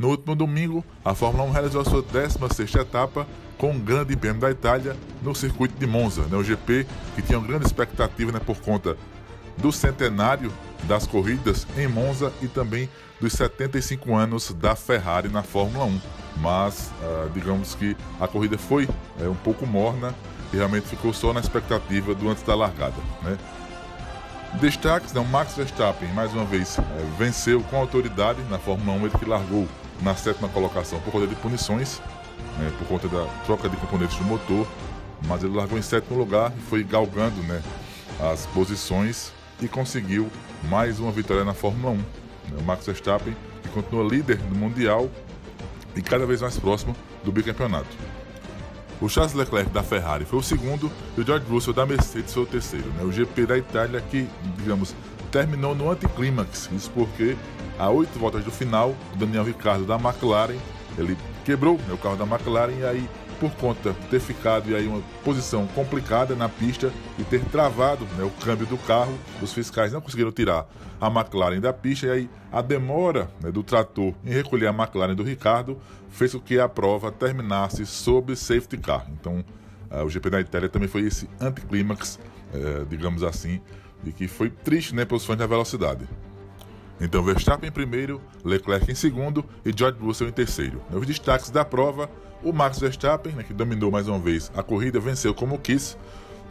No último domingo, a Fórmula 1 realizou a sua 16 etapa com um grande prêmio da Itália no circuito de Monza, né, o GP que tinha uma grande expectativa né, por conta do centenário das corridas em Monza e também dos 75 anos da Ferrari na Fórmula 1. Mas, uh, digamos que a corrida foi é, um pouco morna e realmente ficou só na expectativa do antes da largada. Né? Destaques, né, o Max Verstappen, mais uma vez, é, venceu com autoridade na Fórmula 1, ele que largou na sétima colocação por conta de punições, né, por conta da troca de componentes do motor, mas ele largou em sétimo lugar e foi galgando né, as posições e conseguiu mais uma vitória na Fórmula 1. Né, o Max Verstappen, que continua líder do Mundial e cada vez mais próximo do bicampeonato. O Charles Leclerc da Ferrari foi o segundo e o George Russell da Mercedes foi o terceiro. Né? O GP da Itália que, digamos, terminou no anticlímax. Isso porque, a oito voltas do final, Daniel Ricciardo da McLaren, ele quebrou né, o carro da McLaren e aí por conta de ter ficado em aí uma posição complicada na pista e ter travado né, o câmbio do carro, os fiscais não conseguiram tirar a McLaren da pista e aí a demora né, do trator em recolher a McLaren do Ricardo fez com que a prova terminasse sob safety car. Então uh, o GP da Itália também foi esse anticlímax, uh, digamos assim, e que foi triste né, para os fãs da velocidade. Então Verstappen em primeiro, Leclerc em segundo e George Russell em terceiro. Nos destaques da prova, o Max Verstappen, né, que dominou mais uma vez a corrida, venceu como quis.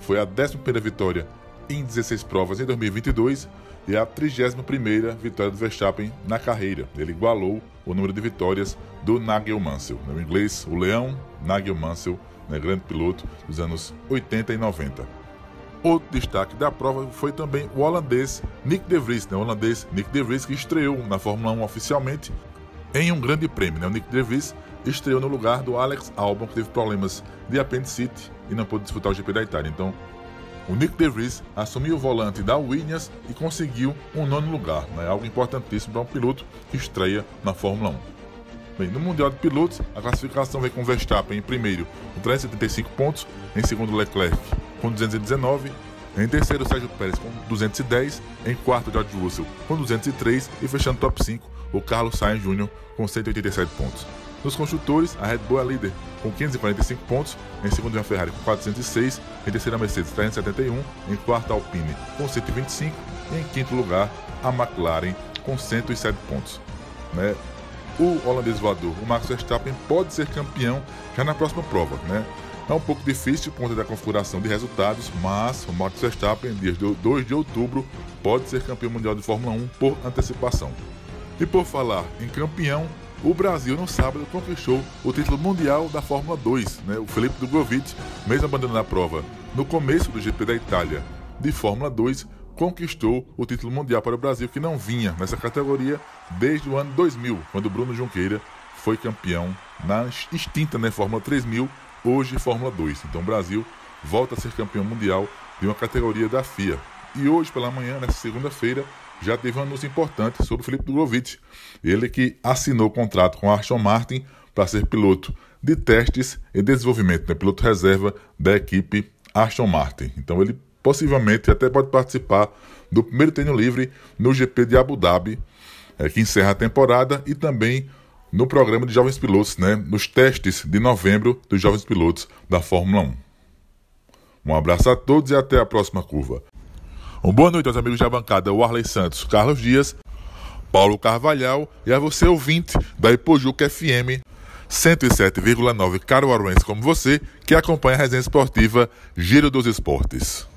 Foi a 11 vitória em 16 provas em 2022 e a 31 vitória do Verstappen na carreira. Ele igualou o número de vitórias do Nigel Mansell. No inglês, o Leão Nigel Mansell, né, grande piloto dos anos 80 e 90. Outro destaque da prova foi também o holandês Nick De Vries, né? o holandês Nick De Vries que estreou na Fórmula 1 oficialmente em um grande prêmio. Né? O Nick De Vries estreou no lugar do Alex Albon, que teve problemas de apendicite e não pôde disputar o GP da Itália. Então, o Nick De Vries assumiu o volante da Williams e conseguiu um nono lugar, né? algo importantíssimo para um piloto que estreia na Fórmula 1. Bem, no Mundial de Pilotos, a classificação vem com Verstappen em primeiro com 375 pontos, em segundo Leclerc com 219, em terceiro Sérgio Pérez com 210, em quarto George Russell com 203 e fechando top 5 o Carlos Sainz Jr. com 187 pontos. Nos construtores, a Red Bull é líder com 545 pontos, em segundo a Ferrari com 406, em terceiro a Mercedes 371, em quarto a Alpine com 125 e em quinto lugar a McLaren com 107 pontos. Né? O holandês voador, o Max Verstappen, pode ser campeão já na próxima prova. Né? É um pouco difícil por conta da configuração de resultados, mas o Max Verstappen, dia 2 de outubro, pode ser campeão mundial de Fórmula 1 por antecipação. E por falar em campeão, o Brasil no sábado conquistou o título mundial da Fórmula 2. Né? O Felipe Drogovic, mesmo abandonando a prova no começo do GP da Itália de Fórmula 2, conquistou o título mundial para o Brasil, que não vinha nessa categoria desde o ano 2000, quando Bruno Junqueira foi campeão na extinta né, Fórmula 3000 hoje Fórmula 2. Então o Brasil volta a ser campeão mundial de uma categoria da FIA. E hoje pela manhã, nessa segunda-feira, já teve um anúncio importante sobre o Felipe Drogovic. Ele que assinou o contrato com a Aston Martin para ser piloto de testes e desenvolvimento, né? piloto reserva da equipe Aston Martin. Então ele possivelmente até pode participar do primeiro treino livre no GP de Abu Dhabi, é, que encerra a temporada, e também no programa de jovens pilotos, né, nos testes de novembro dos jovens pilotos da Fórmula 1. Um abraço a todos e até a próxima curva. Uma boa noite aos amigos da bancada Warley Santos, Carlos Dias, Paulo Carvalhal e a você ouvinte da Ipojuca FM 107,9 caruaruense como você que acompanha a resenha esportiva Giro dos Esportes.